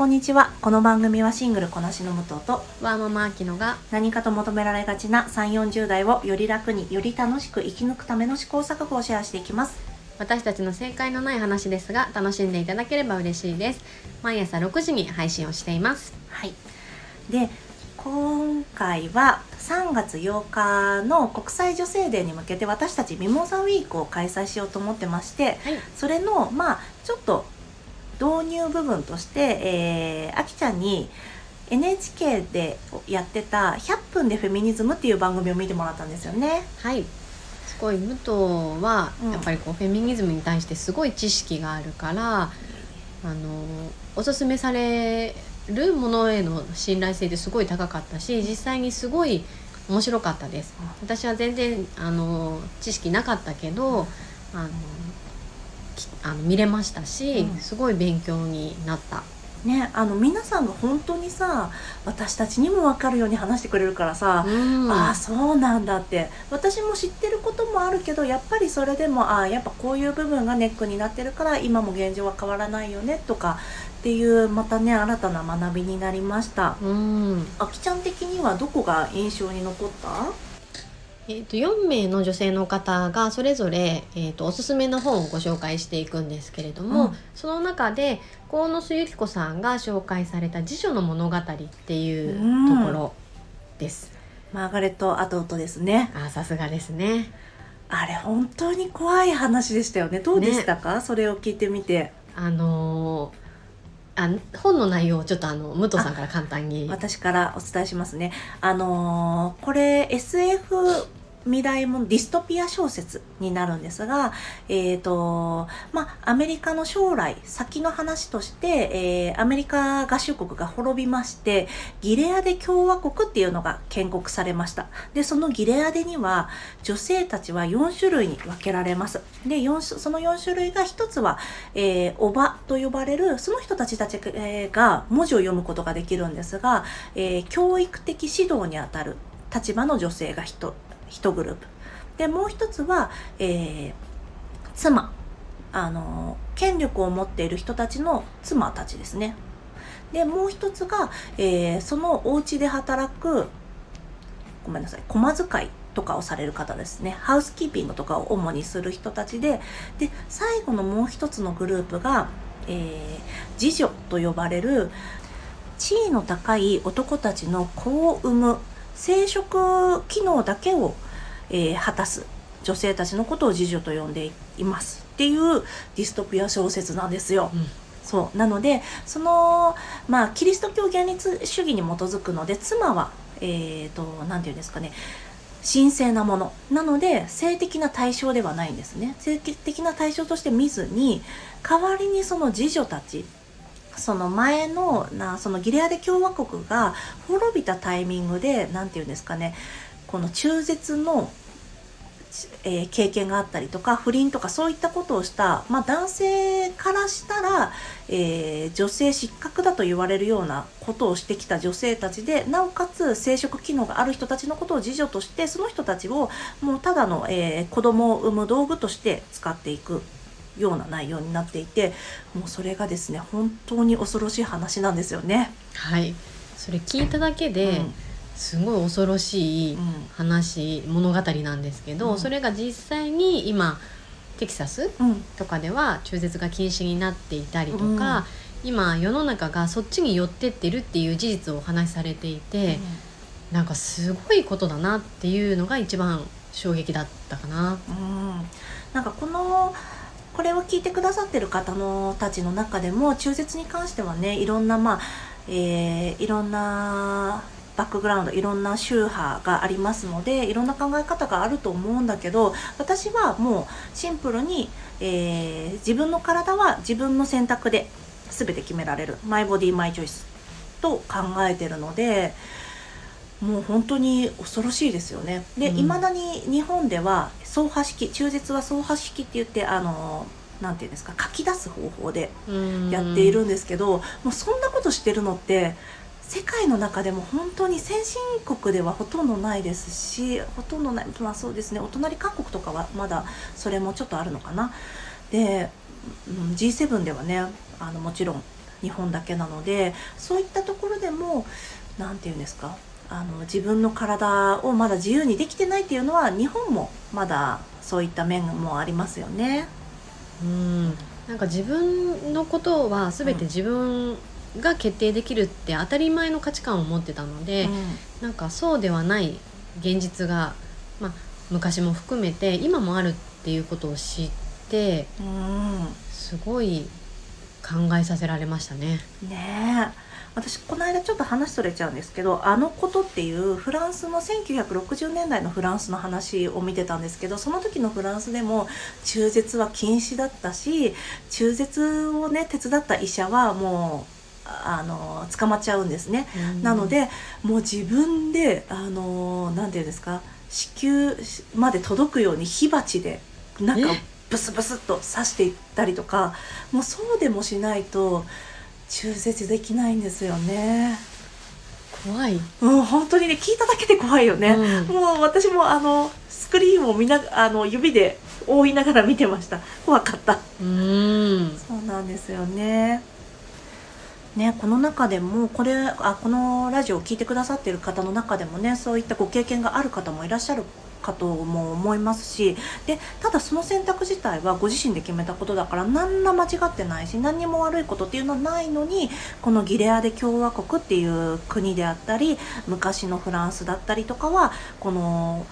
こんにちは。この番組はシングルこなしの武藤とワーママアキノが何かと求められがちな3 4 0代をより楽により楽しく生き抜くための試行錯誤をシェアしていきます。私たちの正解のない話ですが楽しんでいただければ嬉しいです。毎朝6時に配信をしています。はい。で今回は3月8日の国際女性デーに向けて私たちミモザウィークを開催しようと思ってましてはい。それのまあちょっと導入部分として、えー、あきちゃんに NHK でやってた「100分でフェミニズム」っていう番組を見てもらったんですよね。はい。すごい武藤はうん。やっぱりこうフェミニズムに対してすごい知識があるから、あのおすすめされるものへの信頼性ってすごい高かったし実際にすごい面白かったです。私は全然あの知識なかったけどあのきあの見れましたし、うん。すごい勉強になった。ね、あの皆さんが本当にさ私たちにも分かるように話してくれるからさ、うん。ああそうなんだって。私も知ってることもあるけどやっぱりそれでもああやっぱこういう部分がネックになってるから今も現状は変わらないよねとかっていうまたね新たな学びになりました。うん。あきちゃん的にはどこが印象に残った？えー、と4名の女性の方がそれぞれ、えー、とおすすめの本をご紹介していくんですけれども、うん。その中で鴻巣由紀子さんが紹介された「辞書の物語」っていうところです。マーガレット・アトウトですね。あーさすがですね。あれ本当に怖い話でしたよね。どうでしたか、それを聞いてみて。あのーあ本の内容をちょっとあの武藤さんから簡単に。私からお伝えしますね。あのーこれ SF 未来もディストピア小説になるんですが、えーとまあ、アメリカの将来先の話として、えーアメリカ合衆国が滅びましてギレアデ共和国っていうのが建国されました。でそのギレアデには女性たちは4種類に分けられます。でその4種類が一つは、えー、おばと呼ばれるその人たちたちが文字を読むことができるんですが、えー教育的指導にあたる立場の女性が 1, 一グループ。でもう一つは、えー妻。あの権力を持っている人たちの妻たちですね。でもう一つが、えーそのお家で働くごめんなさい駒遣いとかをされる方ですね。ハウスキーピングとかを主にする人たちでで最後のもう一つのグループが、えー、次女と呼ばれる地位の高い男たちの子を産む生殖機能だけを、えー果たす女性たちのことを次女と呼んでいますっていうディストピア小説なんですよ。うん。そう。なのでそのまあキリスト教原理主義に基づくので妻はえっ、と何て言うんですかね神聖なもの。なので性的な対象ではないんですね。性的な対象として見ずに代わりにその次女たちその前のなそのギレアデ共和国が滅びたタイミングで何て言うんですかねこの中絶の、えー経験があったりとか不倫とかそういったことをした、まあ、男性からしたら、えー女性失格だと言われるようなことをしてきた女性たちでなおかつ生殖機能がある人たちのことを次女としてその人たちをもうただの、えー子供を産む道具として使っていく。ような内容になっていてもうそれがですね本当に恐ろしい話なんですよね。はい。それ聞いただけで、うん。すごい恐ろしいうん話物語なんですけど、うん。それが実際に今テキサスうん。とかでは中絶が禁止になっていたりとか、今世の中がそっちに寄ってってるっていう事実をお話しされていて、なんかすごいことだなっていうのが一番衝撃だったかな。うん。なんかこのこれを聞いてくださってる方のたちの中でも中絶に関してはねいろんなまあ、えーいろんなバックグラウンドいろんな宗派がありますのでいろんな考え方があると思うんだけど私はもうシンプルに、えー自分の体は自分の選択で全て決められるマイボディマイチョイスと考えてるのでもう本当に恐ろしいですよね。でうん。いま、未だに日本では走破式中絶は走破式って言ってあのなんていうんですか書き出す方法でやっているんですけど、もうそんなことしてるのって世界の中でも本当に先進国ではほとんどないですしほとんどないまあそうですねお隣韓国とかはまだそれもちょっとあるのかな。で、うん G7 ではねあのもちろん日本だけなのでそういったところでも何て言うんですかあの自分の体をまだ自由にできてないっていうのは日本もまだそういった面もありますよね。うん。なんか自分のことは全て自分が決定できるって当たり前の価値観を持ってたので、うなんかそうではない現実が、まあ、昔も含めて今もあるっていうことを知ってんうん。すごい考えさせられましたね。ねえ私この間ちょっと話それちゃうんですけど「あのこと」っていうフランスの1960年代のフランスの話を見てたんですけどその時のフランスでも中絶は禁止だったし中絶をね手伝った医者はもうあの捕まっちゃうんですね。なのでもう自分であのなんていうんですか子宮まで届くように火鉢でなんかえ？ブスブスっと刺していったりとかもうそうでもしないと中絶できないんですよね。怖い、うん本当にね聞いただけで怖いよね。うんもう私もあのスクリーンを見なあの指で覆いながら見てました。怖かった。うんそうなんですよね。ね、この中でもこれあこのラジオを聞いてくださっている方の中でもねそういったご経験がある方もいらっしゃるかとも思いますしでただその選択自体はご自身で決めたことだから何ら間違ってないし何にも悪いことっていうのはないのにこのギレアデ共和国っていう国であったり昔のフランスだったりとかはこの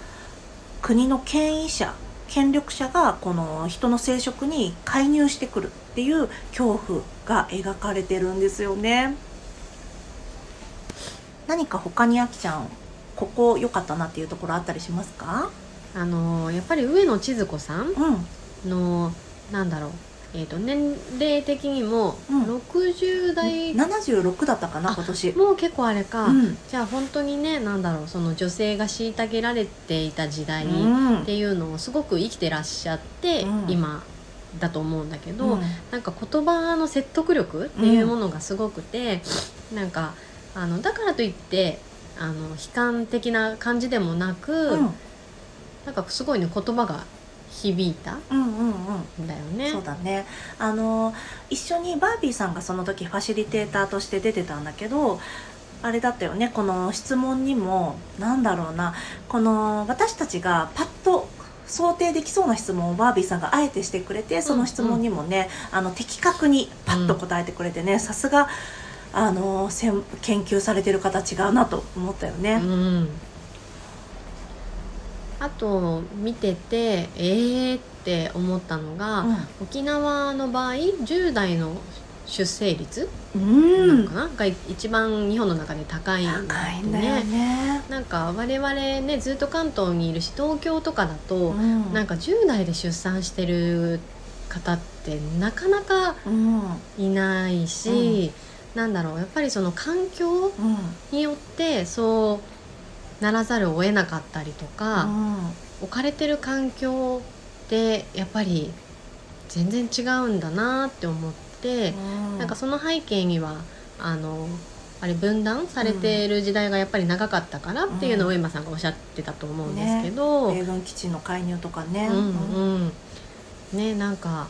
国の権威者権力者がこの人の生殖に介入してくるっていう恐怖が描かれてるんですよね。何か他にあきちゃんここ良かったなっていうところあったりしますか？あのやっぱり上野千鶴子さんうん。のなんだろう、えー、と年齢的にもうん。60代、76だったかなあ今年。もう結構あれか、うん。じゃあ本当にねなんだろうその女性が虐げられていた時代うん。っていうのをすごく生きてらっしゃって、うん。今だと思うんだけど、うん。なんか言葉の説得力っていうものがすごくて、なんかあのだからといってあの悲観的な感じでもなく、うん。なんかすごいね言葉が響いたうんうんうん。んだよね。そうだね。あの一緒にバービーさんがその時ファシリテーターとして出てたんだけどあれだったよね。この質問にもなんだろうな。この私たちがパッと想定できそうな質問をバービーさんがあえてしてくれてその質問にもね、あの的確にパッと答えてくれてねさすがあのせん研究されてる方違うなと思ったよね。うん、あと見ててえーって思ったのが、沖縄の場合10代の出生率うん、うんなのかな、が一番日本の中で高いんだよね。なんか我々ねずっと関東にいるし東京とかだと、うん。なんか10代で出産してる方ってなかなかうん。いないし、なんだろうやっぱりその環境うん。によってそうならざるを得なかったりとか、置かれてる環境ってやっぱり全然違うんだなって思って、うん。なんかその背景にはあのあれ分断されている時代がやっぱり長かったからっていうのをうん。上間さんがおっしゃってたと思うんですけど、米軍基地の介入とかね。うん。うん。ねなんか、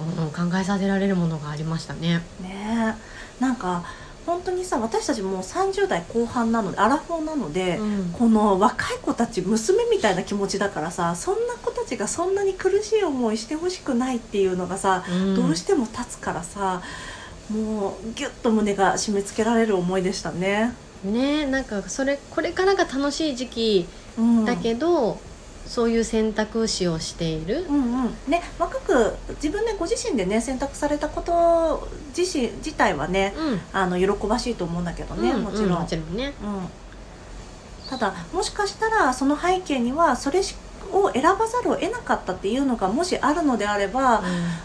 うん、考えさせられるものがありましたね。ねえなんか本当にさ私たちもう30代後半なのでアラフォーなので、うんこの若い子たち娘みたいな気持ちだからさそんな子たちがそんなに苦しい思いしてほしくないっていうのがさ、うんどうしても立つからさもうギュッと胸が締め付けられる思いでしたね。ねなんかそれこれからが楽しい時期うん、だけど、そういう選択肢をしている。う、んうん。ね、若く自分でご自身でね選択されたこと自身自体はねうん。あの喜ばしいと思うんだけどね、うんもちろん、うん。もちろんね。うん、ただもしかしたらその背景にはそれしを選ばざるを得なかったっていうのがもしあるのであれば、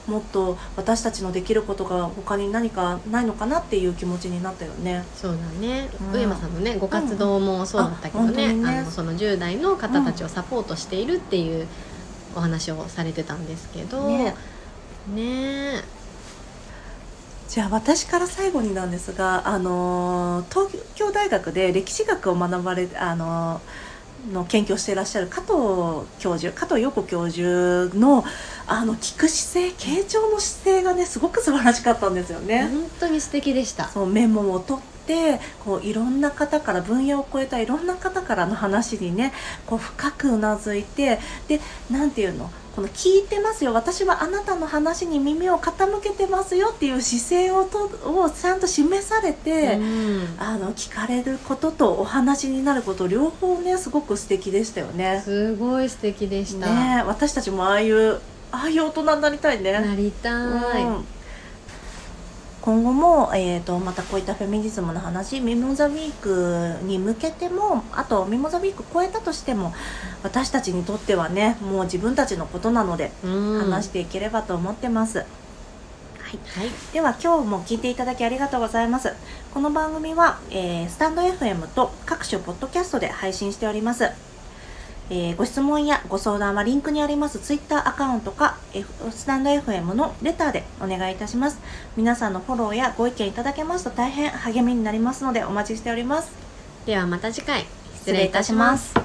もっと私たちのできることが他に何かないのかなっていう気持ちになったよね。そうだね、うん。上間さんのねご活動もそうだったけどね,、うん。あね。あのその10代の方たちをサポートしているっていうお話をされてたんですけど。ね。ね。じゃあ私から最後になんですが、あのー東京大学で歴史学を学ばれあのーの研究をしていらっしゃる加藤教授加藤陽子教授のあの聞く姿勢傾聴の姿勢がねすごく素晴らしかったんですよね。本当に素敵でしたそうメモを取ってこういろんな方から分野を超えたいろんな方からの話にねこう深くうなずいてでなんていうの？この聞いてますよ。私はあなたの話に耳を傾けてますよっていう姿勢をとをちゃんと示されて、うん。あの聞かれることとお話になること両方ねすごく素敵でしたよね。すごい素敵でした、ね私たちもああいうああいう大人になりたいね。なりたい、うん今後も、えー、とまたこういったフェミニズムの話ミモザウィークに向けてもあとミモザウィーク超えたとしても私たちにとってはねもう自分たちのことなのでうん。話していければと思ってます。はい。はい。では今日も聞いていただきありがとうございます。この番組は、えースタンド FM と各種ポッドキャストで配信しております、えーご質問やご相談はリンクにあります Twitter アカウントか、F、スタンド FM のレターでお願いいたします。皆さんのフォローやご意見いただけますと大変励みになりますのでお待ちしております。ではまた次回。失礼いたします